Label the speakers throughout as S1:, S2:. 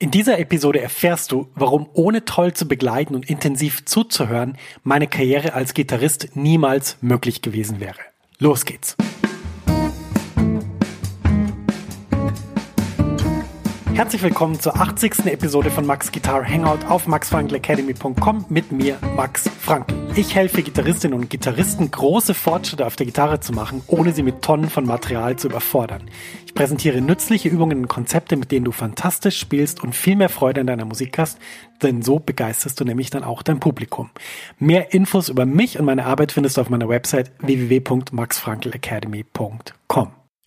S1: In dieser Episode erfährst du, warum ohne toll zu begleiten und intensiv zuzuhören meine Karriere als Gitarrist niemals möglich gewesen wäre. Los geht's! Herzlich willkommen zur 80. Episode von Max Guitar Hangout auf maxfrankelacademy.com mit mir, Max Frankl. Ich helfe Gitarristinnen und Gitarristen, große Fortschritte auf der Gitarre zu machen, ohne sie mit Tonnen von Material zu überfordern. Ich präsentiere nützliche Übungen und Konzepte, mit denen du fantastisch spielst und viel mehr Freude in deiner Musik hast, denn so begeisterst du nämlich dann auch dein Publikum. Mehr Infos über mich und meine Arbeit findest du auf meiner Website www.maxfrankelacademy.com.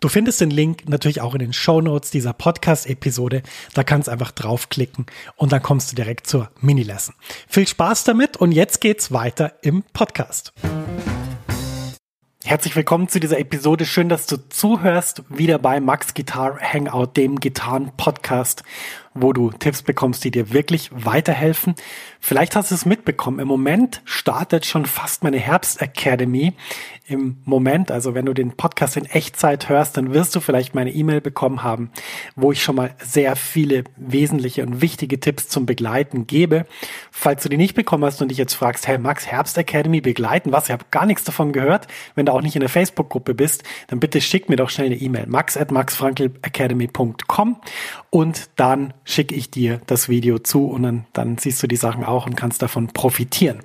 S1: Du findest den Link natürlich auch in den Show Notes dieser Podcast-Episode. Da kannst du einfach draufklicken und dann kommst du direkt zur Mini-Lesson. Viel Spaß damit und jetzt geht's weiter im Podcast. Herzlich willkommen zu dieser Episode. Schön, dass du zuhörst. Wieder bei Max Guitar Hangout, dem Gitarren-Podcast wo du Tipps bekommst, die dir wirklich weiterhelfen. Vielleicht hast du es mitbekommen. Im Moment startet schon fast meine Herbst Academy. Im Moment, also wenn du den Podcast in Echtzeit hörst, dann wirst du vielleicht meine E-Mail bekommen haben, wo ich schon mal sehr viele wesentliche und wichtige Tipps zum Begleiten gebe. Falls du die nicht bekommen hast und dich jetzt fragst, hey Max, Herbst Academy begleiten, was? Ich habe gar nichts davon gehört. Wenn du auch nicht in der Facebook-Gruppe bist, dann bitte schick mir doch schnell eine E-Mail. max at maxfrankelacademy.com und dann schicke ich dir das Video zu und dann, dann siehst du die Sachen auch und kannst davon profitieren.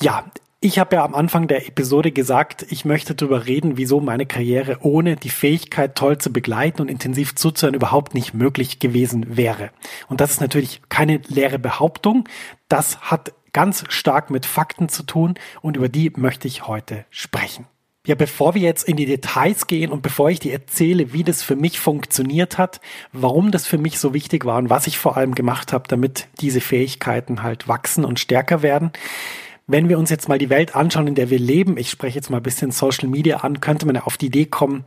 S1: Ja, ich habe ja am Anfang der Episode gesagt, ich möchte darüber reden, wieso meine Karriere ohne die Fähigkeit, toll zu begleiten und intensiv zuzuhören, überhaupt nicht möglich gewesen wäre. Und das ist natürlich keine leere Behauptung. Das hat ganz stark mit Fakten zu tun und über die möchte ich heute sprechen. Ja, bevor wir jetzt in die Details gehen und bevor ich dir erzähle, wie das für mich funktioniert hat, warum das für mich so wichtig war und was ich vor allem gemacht habe, damit diese Fähigkeiten halt wachsen und stärker werden. Wenn wir uns jetzt mal die Welt anschauen, in der wir leben, ich spreche jetzt mal ein bisschen Social Media an, könnte man ja auf die Idee kommen,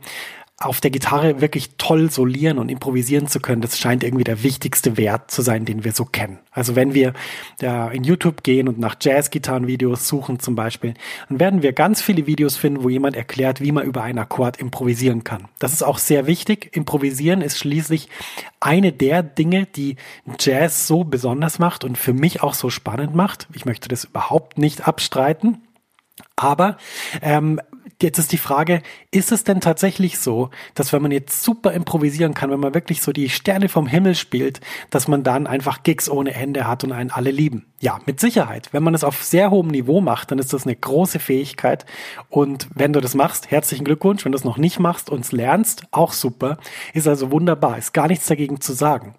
S1: auf der Gitarre wirklich toll solieren und improvisieren zu können, das scheint irgendwie der wichtigste Wert zu sein, den wir so kennen. Also wenn wir ja, in YouTube gehen und nach Jazz-Gitarren-Videos suchen zum Beispiel, dann werden wir ganz viele Videos finden, wo jemand erklärt, wie man über einen Akkord improvisieren kann. Das ist auch sehr wichtig. Improvisieren ist schließlich eine der Dinge, die Jazz so besonders macht und für mich auch so spannend macht. Ich möchte das überhaupt nicht abstreiten. Aber ähm, jetzt ist die Frage, ist es denn tatsächlich so, dass wenn man jetzt super improvisieren kann, wenn man wirklich so die Sterne vom Himmel spielt, dass man dann einfach Gigs ohne Ende hat und einen alle lieben? Ja, mit Sicherheit. Wenn man es auf sehr hohem Niveau macht, dann ist das eine große Fähigkeit. Und wenn du das machst, herzlichen Glückwunsch. Wenn du es noch nicht machst und es lernst, auch super. Ist also wunderbar. Ist gar nichts dagegen zu sagen.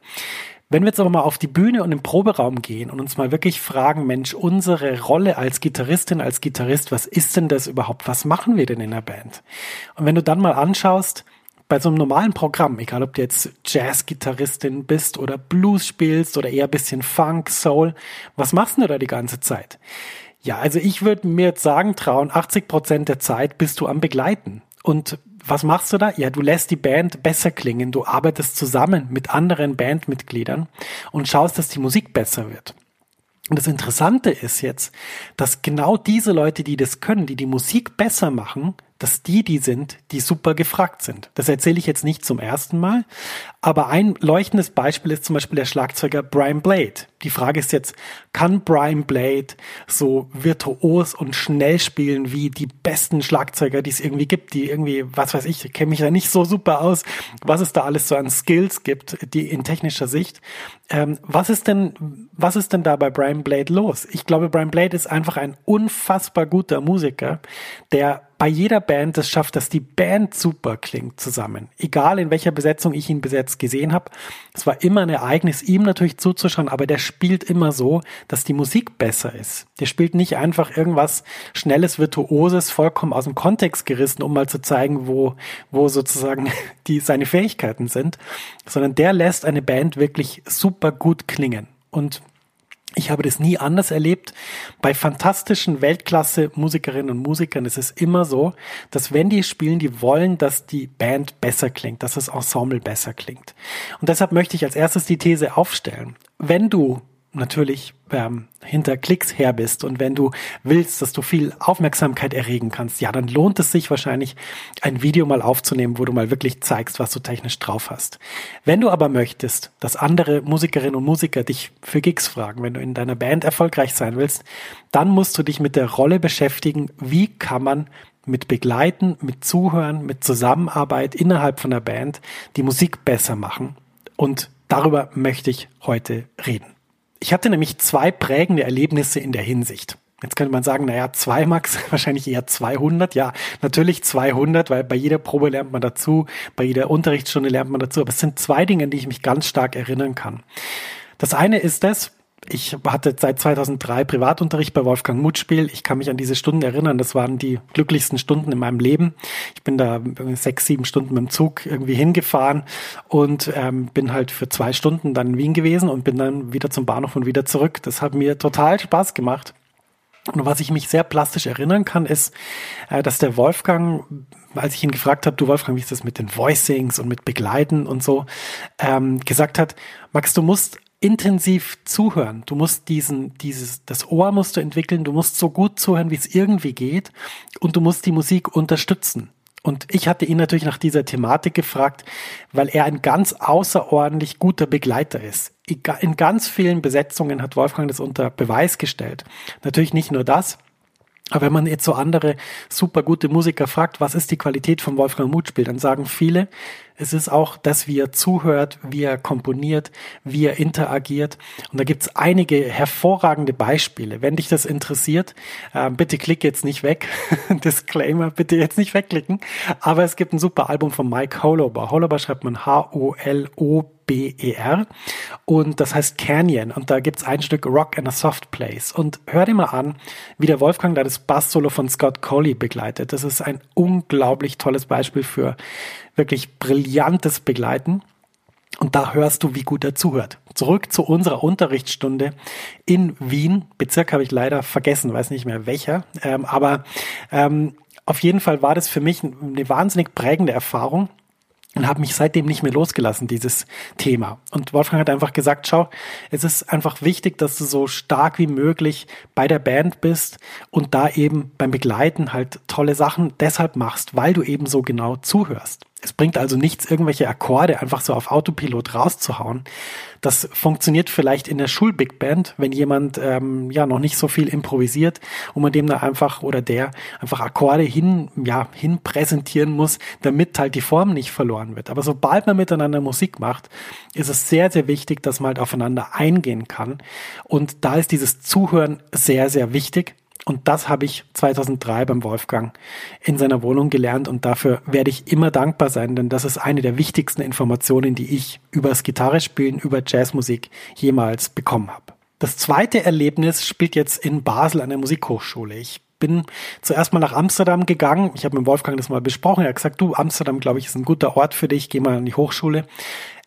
S1: Wenn wir jetzt aber mal auf die Bühne und im Proberaum gehen und uns mal wirklich fragen, Mensch, unsere Rolle als Gitarristin, als Gitarrist, was ist denn das überhaupt? Was machen wir denn in der Band? Und wenn du dann mal anschaust, bei so einem normalen Programm, egal ob du jetzt Jazz-Gitarristin bist oder Blues spielst oder eher ein bisschen Funk, Soul, was machst du da die ganze Zeit? Ja, also ich würde mir jetzt sagen, trauen, 80 Prozent der Zeit bist du am Begleiten. Und was machst du da? Ja, du lässt die Band besser klingen. Du arbeitest zusammen mit anderen Bandmitgliedern und schaust, dass die Musik besser wird. Und das Interessante ist jetzt, dass genau diese Leute, die das können, die die Musik besser machen, dass die die sind, die super gefragt sind. Das erzähle ich jetzt nicht zum ersten Mal, aber ein leuchtendes Beispiel ist zum Beispiel der Schlagzeuger Brian Blade. Die Frage ist jetzt, kann Brian Blade so virtuos und schnell spielen wie die besten Schlagzeuger, die es irgendwie gibt, die irgendwie, was weiß ich, kenne mich da nicht so super aus, was es da alles so an Skills gibt, die in technischer Sicht. Ähm, was ist denn, was ist denn da bei Brian Blade los? Ich glaube, Brian Blade ist einfach ein unfassbar guter Musiker, der bei jeder Band es schafft, dass die Band super klingt zusammen. Egal in welcher Besetzung ich ihn bis jetzt gesehen habe. Es war immer ein Ereignis, ihm natürlich zuzuschauen, aber der spielt immer so, dass die Musik besser ist. Der spielt nicht einfach irgendwas Schnelles, Virtuoses, vollkommen aus dem Kontext gerissen, um mal zu zeigen, wo, wo sozusagen die, seine Fähigkeiten sind, sondern der lässt eine Band wirklich super gut klingen. Und ich habe das nie anders erlebt. Bei fantastischen Weltklasse-Musikerinnen und Musikern ist es immer so, dass wenn die spielen, die wollen, dass die Band besser klingt, dass das Ensemble besser klingt. Und deshalb möchte ich als erstes die These aufstellen. Wenn du natürlich ähm, hinter Klicks her bist und wenn du willst, dass du viel Aufmerksamkeit erregen kannst, ja, dann lohnt es sich wahrscheinlich, ein Video mal aufzunehmen, wo du mal wirklich zeigst, was du technisch drauf hast. Wenn du aber möchtest, dass andere Musikerinnen und Musiker dich für Gigs fragen, wenn du in deiner Band erfolgreich sein willst, dann musst du dich mit der Rolle beschäftigen, wie kann man mit Begleiten, mit Zuhören, mit Zusammenarbeit innerhalb von der Band die Musik besser machen. Und darüber möchte ich heute reden. Ich hatte nämlich zwei prägende Erlebnisse in der Hinsicht. Jetzt könnte man sagen, naja, zwei Max, wahrscheinlich eher 200. Ja, natürlich 200, weil bei jeder Probe lernt man dazu, bei jeder Unterrichtsstunde lernt man dazu. Aber es sind zwei Dinge, an die ich mich ganz stark erinnern kann. Das eine ist das, ich hatte seit 2003 Privatunterricht bei Wolfgang Mutspiel. Ich kann mich an diese Stunden erinnern. Das waren die glücklichsten Stunden in meinem Leben. Ich bin da sechs, sieben Stunden mit dem Zug irgendwie hingefahren und ähm, bin halt für zwei Stunden dann in Wien gewesen und bin dann wieder zum Bahnhof und wieder zurück. Das hat mir total Spaß gemacht. Und was ich mich sehr plastisch erinnern kann, ist, äh, dass der Wolfgang, als ich ihn gefragt habe, du Wolfgang, wie ist das mit den Voicings und mit Begleiten und so, ähm, gesagt hat, Max, du musst intensiv zuhören. Du musst diesen, dieses, das Ohr musst du entwickeln. Du musst so gut zuhören, wie es irgendwie geht. Und du musst die Musik unterstützen. Und ich hatte ihn natürlich nach dieser Thematik gefragt, weil er ein ganz außerordentlich guter Begleiter ist. In ganz vielen Besetzungen hat Wolfgang das unter Beweis gestellt. Natürlich nicht nur das, aber wenn man jetzt so andere super gute Musiker fragt, was ist die Qualität vom Wolfgang Mutspiel, dann sagen viele, es ist auch, dass er zuhört, wie er komponiert, wie er interagiert. Und da gibt's einige hervorragende Beispiele. Wenn dich das interessiert, äh, bitte klick jetzt nicht weg. Disclaimer, bitte jetzt nicht wegklicken. Aber es gibt ein super Album von Mike Holober. Holober schreibt man H-O-L-O B-E-R und das heißt Canyon und da gibt's ein Stück Rock in a Soft Place und hör dir mal an, wie der Wolfgang da das Bass-Solo von Scott Coley begleitet. Das ist ein unglaublich tolles Beispiel für wirklich brillantes Begleiten. Und da hörst du, wie gut er zuhört. Zurück zu unserer Unterrichtsstunde in Wien. Bezirk habe ich leider vergessen, weiß nicht mehr welcher. Ähm, aber ähm, auf jeden Fall war das für mich eine wahnsinnig prägende Erfahrung und habe mich seitdem nicht mehr losgelassen, dieses Thema. Und Wolfgang hat einfach gesagt, schau, es ist einfach wichtig, dass du so stark wie möglich bei der Band bist und da eben beim Begleiten halt tolle Sachen deshalb machst, weil du eben so genau zuhörst. Es bringt also nichts, irgendwelche Akkorde einfach so auf Autopilot rauszuhauen. Das funktioniert vielleicht in der Schul-Big Band, wenn jemand ähm, ja noch nicht so viel improvisiert und man dem da einfach oder der einfach Akkorde hin, ja, hin präsentieren muss, damit halt die Form nicht verloren wird. Aber sobald man miteinander Musik macht, ist es sehr, sehr wichtig, dass man halt aufeinander eingehen kann. Und da ist dieses Zuhören sehr, sehr wichtig. Und das habe ich 2003 beim Wolfgang in seiner Wohnung gelernt und dafür werde ich immer dankbar sein, denn das ist eine der wichtigsten Informationen, die ich über das Gitarrespielen, über Jazzmusik jemals bekommen habe. Das zweite Erlebnis spielt jetzt in Basel an der Musikhochschule. Ich bin zuerst mal nach Amsterdam gegangen. Ich habe mit Wolfgang das mal besprochen. Er hat gesagt, du, Amsterdam, glaube ich, ist ein guter Ort für dich. Geh mal an die Hochschule.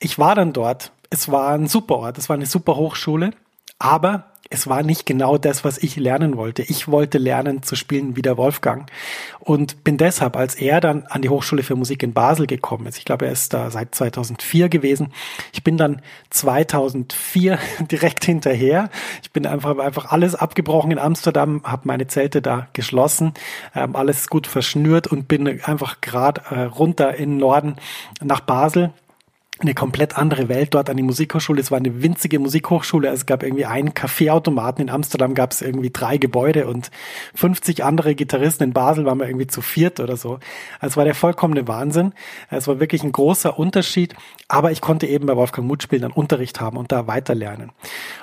S1: Ich war dann dort. Es war ein super Ort. Es war eine super Hochschule. Aber es war nicht genau das, was ich lernen wollte. Ich wollte lernen zu spielen wie der Wolfgang und bin deshalb, als er dann an die Hochschule für Musik in Basel gekommen ist, ich glaube, er ist da seit 2004 gewesen. Ich bin dann 2004 direkt hinterher. Ich bin einfach einfach alles abgebrochen in Amsterdam, habe meine Zelte da geschlossen, ähm, alles gut verschnürt und bin einfach gerade äh, runter in den Norden nach Basel eine komplett andere Welt dort an die Musikhochschule. Es war eine winzige Musikhochschule. Es gab irgendwie einen Kaffeeautomaten. In Amsterdam gab es irgendwie drei Gebäude und 50 andere Gitarristen. In Basel waren wir irgendwie zu viert oder so. Also es war der vollkommene Wahnsinn. Es war wirklich ein großer Unterschied. Aber ich konnte eben bei Wolfgang Muth spielen, dann Unterricht haben und da weiterlernen.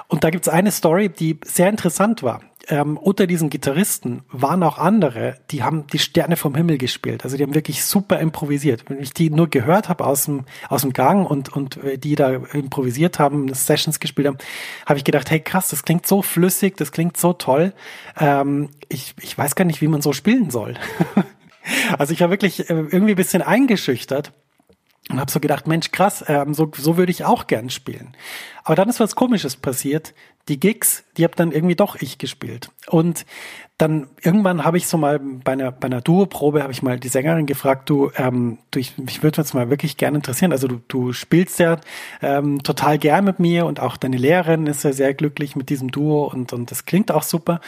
S1: Und da gibt es eine Story, die sehr interessant war ähm, unter diesen Gitarristen waren auch andere, die haben die Sterne vom Himmel gespielt. Also die haben wirklich super improvisiert. Wenn ich die nur gehört habe aus dem, aus dem Gang und, und äh, die da improvisiert haben, Sessions gespielt haben, habe ich gedacht, hey krass, das klingt so flüssig, das klingt so toll. Ähm, ich, ich weiß gar nicht, wie man so spielen soll. also ich war wirklich äh, irgendwie ein bisschen eingeschüchtert und habe so gedacht, Mensch, krass, ähm, so, so würde ich auch gern spielen. Aber dann ist was Komisches passiert. Die Gigs, die habe dann irgendwie doch ich gespielt. Und dann irgendwann habe ich so mal bei einer, bei einer Duo-Probe habe ich mal die Sängerin gefragt, du, ähm, du ich, mich würde jetzt mal wirklich gerne interessieren. Also du, du spielst ja ähm, total gern mit mir und auch deine Lehrerin ist ja sehr glücklich mit diesem Duo und, und das klingt auch super.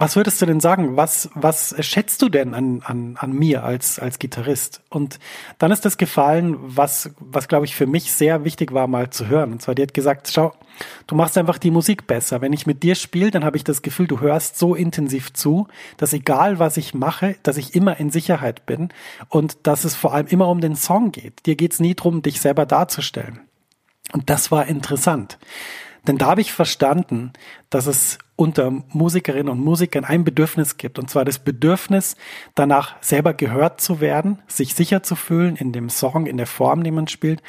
S1: Was würdest du denn sagen? Was, was schätzt du denn an, an, an mir als, als Gitarrist? Und dann ist das gefallen, was, was glaube ich für mich sehr wichtig war, mal zu hören. Und zwar, die hat gesagt, schau, du machst einfach die Musik besser. Wenn ich mit dir spiele, dann habe ich das Gefühl, du hörst so intensiv zu, dass egal was ich mache, dass ich immer in Sicherheit bin und dass es vor allem immer um den Song geht. Dir geht's nie drum, dich selber darzustellen. Und das war interessant. Denn da habe ich verstanden, dass es unter Musikerinnen und Musikern ein Bedürfnis gibt, und zwar das Bedürfnis, danach selber gehört zu werden, sich sicher zu fühlen in dem Song, in der Form, die man spielt,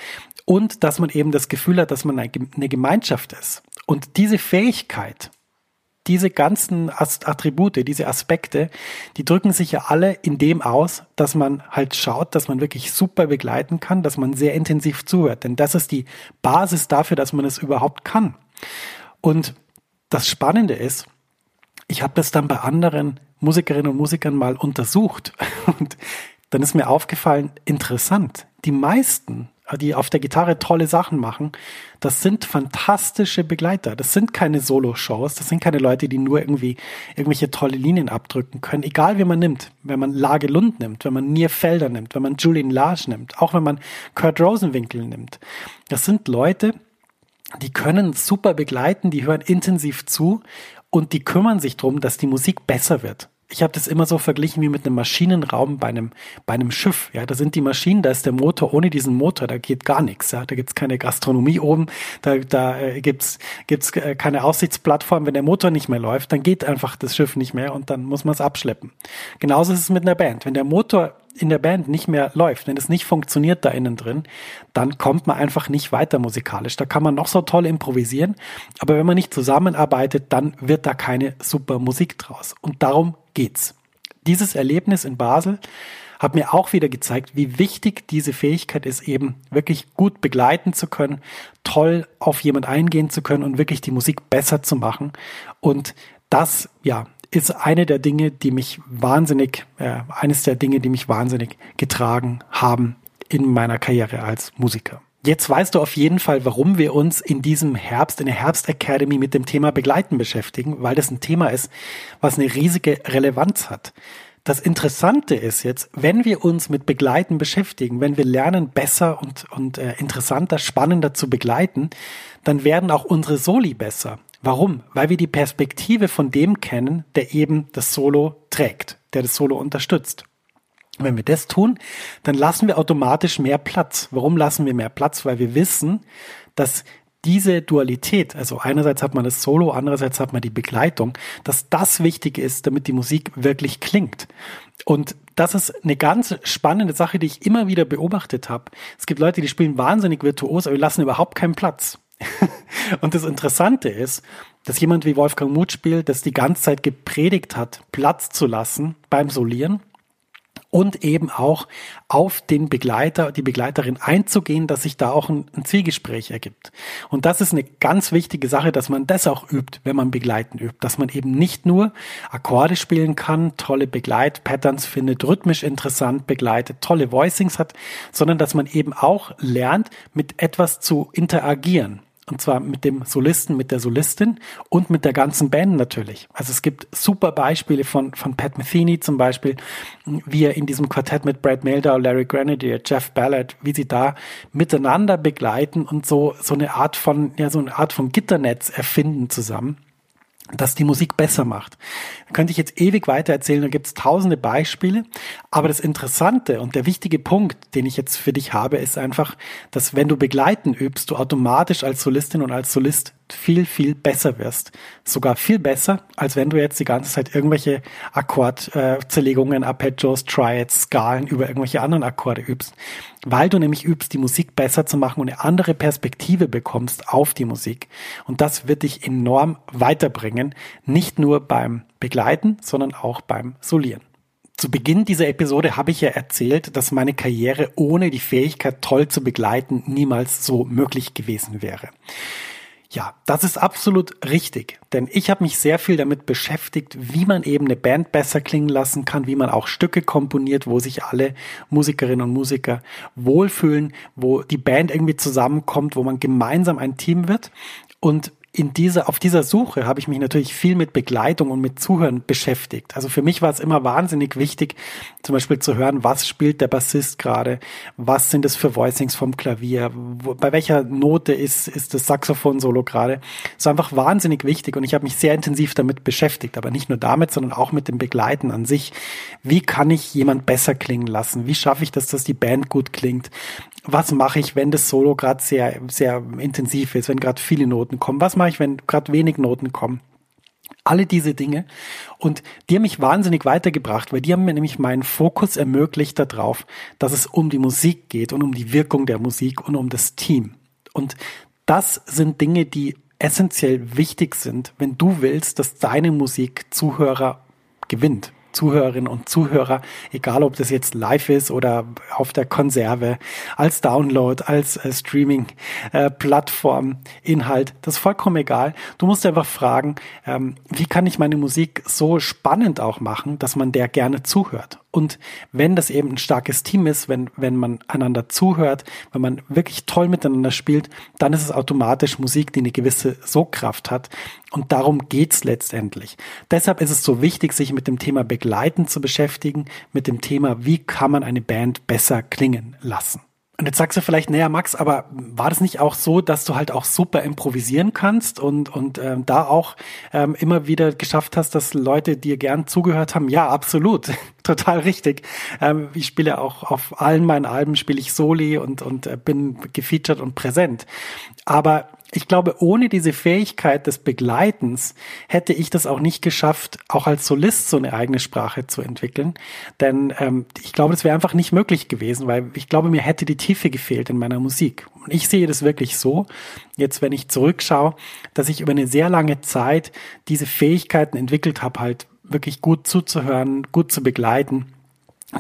S1: und dass man eben das Gefühl hat, dass man eine Gemeinschaft ist. Und diese Fähigkeit, diese ganzen Attribute, diese Aspekte, die drücken sich ja alle in dem aus, dass man halt schaut, dass man wirklich super begleiten kann, dass man sehr intensiv zuhört. Denn das ist die Basis dafür, dass man es überhaupt kann. Und das Spannende ist, ich habe das dann bei anderen Musikerinnen und Musikern mal untersucht und dann ist mir aufgefallen, interessant, die meisten, die auf der Gitarre tolle Sachen machen, das sind fantastische Begleiter. Das sind keine Solo-Shows, das sind keine Leute, die nur irgendwie irgendwelche tolle Linien abdrücken können. Egal wie man nimmt, wenn man Lage Lund nimmt, wenn man Nier Felder nimmt, wenn man Julian Large nimmt, auch wenn man Kurt Rosenwinkel nimmt. Das sind Leute, die können super begleiten, die hören intensiv zu und die kümmern sich drum, dass die Musik besser wird. Ich habe das immer so verglichen wie mit einem Maschinenraum bei einem, bei einem Schiff. Ja, da sind die Maschinen, da ist der Motor. Ohne diesen Motor, da geht gar nichts. Ja, da gibt's keine Gastronomie oben, da, da äh, gibt's gibt's äh, keine Aussichtsplattform. Wenn der Motor nicht mehr läuft, dann geht einfach das Schiff nicht mehr und dann muss man es abschleppen. Genauso ist es mit einer Band. Wenn der Motor in der Band nicht mehr läuft, wenn es nicht funktioniert da innen drin, dann kommt man einfach nicht weiter musikalisch. Da kann man noch so toll improvisieren, aber wenn man nicht zusammenarbeitet, dann wird da keine super Musik draus. Und darum geht's. Dieses Erlebnis in Basel hat mir auch wieder gezeigt, wie wichtig diese Fähigkeit ist, eben wirklich gut begleiten zu können, toll auf jemand eingehen zu können und wirklich die Musik besser zu machen. Und das, ja, ist eine der Dinge, die mich wahnsinnig, äh, eines der Dinge, die mich wahnsinnig getragen haben in meiner Karriere als Musiker. Jetzt weißt du auf jeden Fall, warum wir uns in diesem Herbst, in der Herbst Academy mit dem Thema Begleiten beschäftigen, weil das ein Thema ist, was eine riesige Relevanz hat. Das Interessante ist jetzt, wenn wir uns mit Begleiten beschäftigen, wenn wir lernen, besser und, und äh, interessanter, spannender zu begleiten, dann werden auch unsere Soli besser. Warum? Weil wir die Perspektive von dem kennen, der eben das Solo trägt, der das Solo unterstützt. Wenn wir das tun, dann lassen wir automatisch mehr Platz. Warum lassen wir mehr Platz? Weil wir wissen, dass diese Dualität, also einerseits hat man das Solo, andererseits hat man die Begleitung, dass das wichtig ist, damit die Musik wirklich klingt. Und das ist eine ganz spannende Sache, die ich immer wieder beobachtet habe. Es gibt Leute, die spielen wahnsinnig virtuos, aber die lassen überhaupt keinen Platz. Und das Interessante ist, dass jemand wie Wolfgang Muth spielt, das die ganze Zeit gepredigt hat, Platz zu lassen beim Solieren und eben auch auf den Begleiter, die Begleiterin einzugehen, dass sich da auch ein, ein, Zwiegespräch ergibt. Und das ist eine ganz wichtige Sache, dass man das auch übt, wenn man Begleiten übt, dass man eben nicht nur Akkorde spielen kann, tolle Begleitpatterns findet, rhythmisch interessant begleitet, tolle Voicings hat, sondern dass man eben auch lernt, mit etwas zu interagieren. Und zwar mit dem Solisten, mit der Solistin und mit der ganzen Band natürlich. Also es gibt super Beispiele von, von Pat Metheny zum Beispiel, wie er in diesem Quartett mit Brad Meldau, Larry Grenadier, Jeff Ballard, wie sie da miteinander begleiten und so, so eine Art von, ja, so eine Art von Gitternetz erfinden zusammen das die Musik besser macht. Da könnte ich jetzt ewig weiter erzählen, da gibt es tausende Beispiele. Aber das Interessante und der wichtige Punkt, den ich jetzt für dich habe, ist einfach, dass wenn du begleiten übst, du automatisch als Solistin und als Solist viel, viel besser wirst. Sogar viel besser, als wenn du jetzt die ganze Zeit irgendwelche Akkordzerlegungen, Arpeggios, Triads, Skalen über irgendwelche anderen Akkorde übst. Weil du nämlich übst, die Musik besser zu machen und eine andere Perspektive bekommst auf die Musik. Und das wird dich enorm weiterbringen. Nicht nur beim Begleiten, sondern auch beim Solieren. Zu Beginn dieser Episode habe ich ja erzählt, dass meine Karriere ohne die Fähigkeit, toll zu begleiten, niemals so möglich gewesen wäre. Ja, das ist absolut richtig, denn ich habe mich sehr viel damit beschäftigt, wie man eben eine Band besser klingen lassen kann, wie man auch Stücke komponiert, wo sich alle Musikerinnen und Musiker wohlfühlen, wo die Band irgendwie zusammenkommt, wo man gemeinsam ein Team wird. Und in dieser, auf dieser Suche habe ich mich natürlich viel mit Begleitung und mit Zuhören beschäftigt. Also für mich war es immer wahnsinnig wichtig, zum Beispiel zu hören, was spielt der Bassist gerade, was sind es für Voicings vom Klavier, wo, bei welcher Note ist, ist das Saxophon-Solo gerade. Ist einfach wahnsinnig wichtig und ich habe mich sehr intensiv damit beschäftigt, aber nicht nur damit, sondern auch mit dem Begleiten an sich. Wie kann ich jemand besser klingen lassen? Wie schaffe ich das, dass die Band gut klingt? Was mache ich, wenn das Solo gerade sehr, sehr intensiv ist, wenn gerade viele Noten kommen? Was mache ich, wenn gerade wenig Noten kommen? Alle diese Dinge. Und die haben mich wahnsinnig weitergebracht, weil die haben mir nämlich meinen Fokus ermöglicht darauf, dass es um die Musik geht und um die Wirkung der Musik und um das Team. Und das sind Dinge, die essentiell wichtig sind, wenn du willst, dass deine Musik Zuhörer gewinnt. Zuhörerinnen und Zuhörer, egal ob das jetzt live ist oder auf der Konserve, als Download, als äh, Streaming-Plattform, äh, Inhalt, das ist vollkommen egal. Du musst einfach fragen, ähm, wie kann ich meine Musik so spannend auch machen, dass man der gerne zuhört. Und wenn das eben ein starkes Team ist, wenn, wenn man einander zuhört, wenn man wirklich toll miteinander spielt, dann ist es automatisch Musik, die eine gewisse Sogkraft hat. Und darum geht's letztendlich. Deshalb ist es so wichtig, sich mit dem Thema Begleiten zu beschäftigen, mit dem Thema, wie kann man eine Band besser klingen lassen. Und jetzt sagst du vielleicht, naja, Max, aber war das nicht auch so, dass du halt auch super improvisieren kannst und, und ähm, da auch ähm, immer wieder geschafft hast, dass Leute dir gern zugehört haben? Ja, absolut. Total richtig. Ähm, ich spiele auch auf allen meinen Alben spiele ich Soli und, und äh, bin gefeatured und präsent. Aber ich glaube, ohne diese Fähigkeit des Begleitens hätte ich das auch nicht geschafft, auch als Solist so eine eigene Sprache zu entwickeln. Denn ähm, ich glaube, das wäre einfach nicht möglich gewesen, weil ich glaube, mir hätte die Tiefe gefehlt in meiner Musik. Und ich sehe das wirklich so, jetzt wenn ich zurückschaue, dass ich über eine sehr lange Zeit diese Fähigkeiten entwickelt habe, halt wirklich gut zuzuhören, gut zu begleiten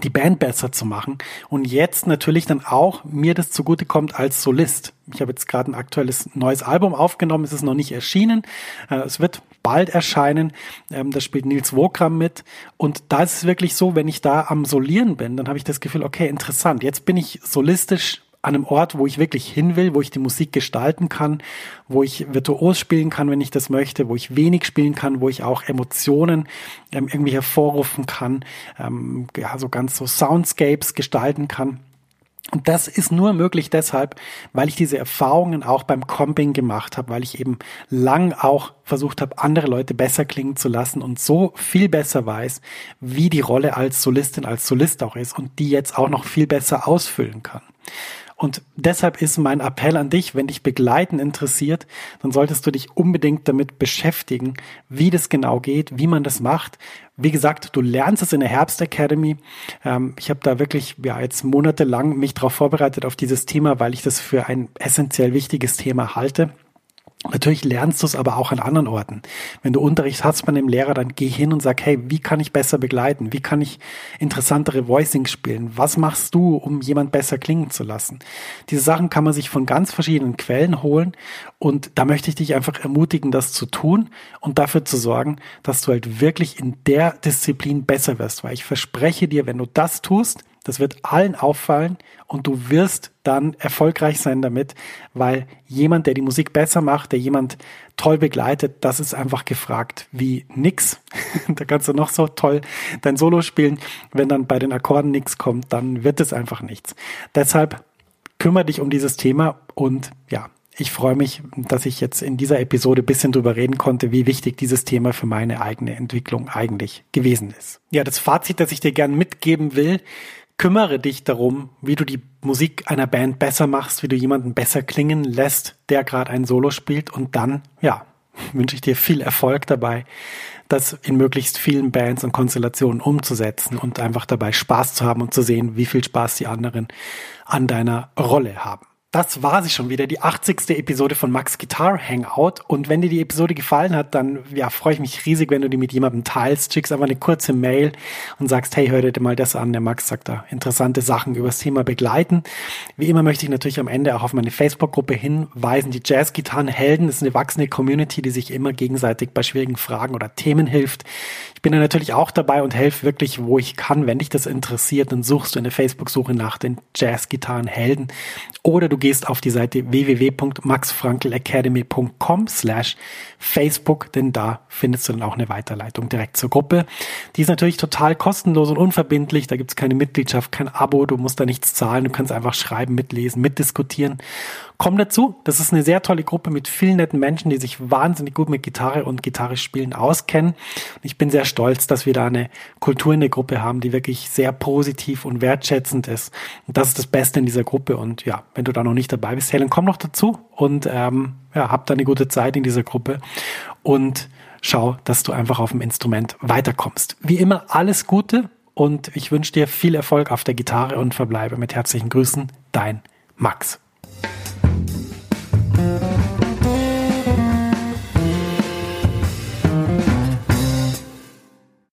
S1: die Band besser zu machen und jetzt natürlich dann auch mir das zugute kommt als Solist. Ich habe jetzt gerade ein aktuelles neues Album aufgenommen, es ist noch nicht erschienen, äh, es wird bald erscheinen, ähm, da spielt Nils Wokram mit. Und da ist es wirklich so, wenn ich da am Solieren bin, dann habe ich das Gefühl, okay, interessant, jetzt bin ich solistisch an einem Ort, wo ich wirklich hin will, wo ich die Musik gestalten kann, wo ich virtuos spielen kann, wenn ich das möchte, wo ich wenig spielen kann, wo ich auch Emotionen ähm, irgendwie hervorrufen kann, ähm, ja, so ganz so Soundscapes gestalten kann. Und das ist nur möglich deshalb, weil ich diese Erfahrungen auch beim Comping gemacht habe, weil ich eben lang auch versucht habe, andere Leute besser klingen zu lassen und so viel besser weiß, wie die Rolle als Solistin, als Solist auch ist und die jetzt auch noch viel besser ausfüllen kann. Und deshalb ist mein Appell an dich, wenn dich Begleiten interessiert, dann solltest du dich unbedingt damit beschäftigen, wie das genau geht, wie man das macht. Wie gesagt, du lernst es in der Herbst Academy. Ähm, ich habe da wirklich ja jetzt monatelang mich darauf vorbereitet auf dieses Thema, weil ich das für ein essentiell wichtiges Thema halte. Natürlich lernst du es aber auch an anderen Orten. Wenn du Unterricht hast bei einem Lehrer, dann geh hin und sag, hey, wie kann ich besser begleiten? Wie kann ich interessantere Voicings spielen? Was machst du, um jemand besser klingen zu lassen? Diese Sachen kann man sich von ganz verschiedenen Quellen holen und da möchte ich dich einfach ermutigen, das zu tun und dafür zu sorgen, dass du halt wirklich in der Disziplin besser wirst, weil ich verspreche dir, wenn du das tust, das wird allen auffallen und du wirst dann erfolgreich sein damit, weil jemand, der die Musik besser macht, der jemand toll begleitet, das ist einfach gefragt wie nix. da kannst du noch so toll dein Solo spielen. Wenn dann bei den Akkorden nichts kommt, dann wird es einfach nichts. Deshalb kümmere dich um dieses Thema und ja, ich freue mich, dass ich jetzt in dieser Episode bisschen drüber reden konnte, wie wichtig dieses Thema für meine eigene Entwicklung eigentlich gewesen ist. Ja, das Fazit, das ich dir gern mitgeben will, kümmere dich darum, wie du die Musik einer Band besser machst, wie du jemanden besser klingen lässt, der gerade ein Solo spielt und dann, ja, wünsche ich dir viel Erfolg dabei, das in möglichst vielen Bands und Konstellationen umzusetzen und einfach dabei Spaß zu haben und zu sehen, wie viel Spaß die anderen an deiner Rolle haben. Das war sie schon wieder, die 80. Episode von Max Guitar Hangout. Und wenn dir die Episode gefallen hat, dann ja, freue ich mich riesig, wenn du die mit jemandem teilst. Schickst einfach eine kurze Mail und sagst, hey, hör dir mal das an. Der Max sagt da interessante Sachen über das Thema begleiten. Wie immer möchte ich natürlich am Ende auch auf meine Facebook-Gruppe hinweisen. Die Jazz-Gitarren-Helden ist eine wachsende Community, die sich immer gegenseitig bei schwierigen Fragen oder Themen hilft. Ich bin da natürlich auch dabei und helfe wirklich, wo ich kann. Wenn dich das interessiert, dann suchst du in der Facebook-Suche nach den Jazz-Gitarren-Helden oder du gehst auf die Seite www.maxfrankelacademy.com slash Facebook, denn da findest du dann auch eine Weiterleitung direkt zur Gruppe. Die ist natürlich total kostenlos und unverbindlich. Da gibt's keine Mitgliedschaft, kein Abo, du musst da nichts zahlen, du kannst einfach schreiben, mitlesen, mitdiskutieren. Komm dazu, das ist eine sehr tolle Gruppe mit vielen netten Menschen, die sich wahnsinnig gut mit Gitarre und Gitarre spielen auskennen. Und ich bin sehr stolz, dass wir da eine Kultur in der Gruppe haben, die wirklich sehr positiv und wertschätzend ist. Und das ist das Beste in dieser Gruppe. Und ja, wenn du da noch nicht dabei bist, Helen, komm noch dazu und ähm, ja, hab da eine gute Zeit in dieser Gruppe und schau, dass du einfach auf dem Instrument weiterkommst. Wie immer, alles Gute und ich wünsche dir viel Erfolg auf der Gitarre und verbleibe mit herzlichen Grüßen, dein Max.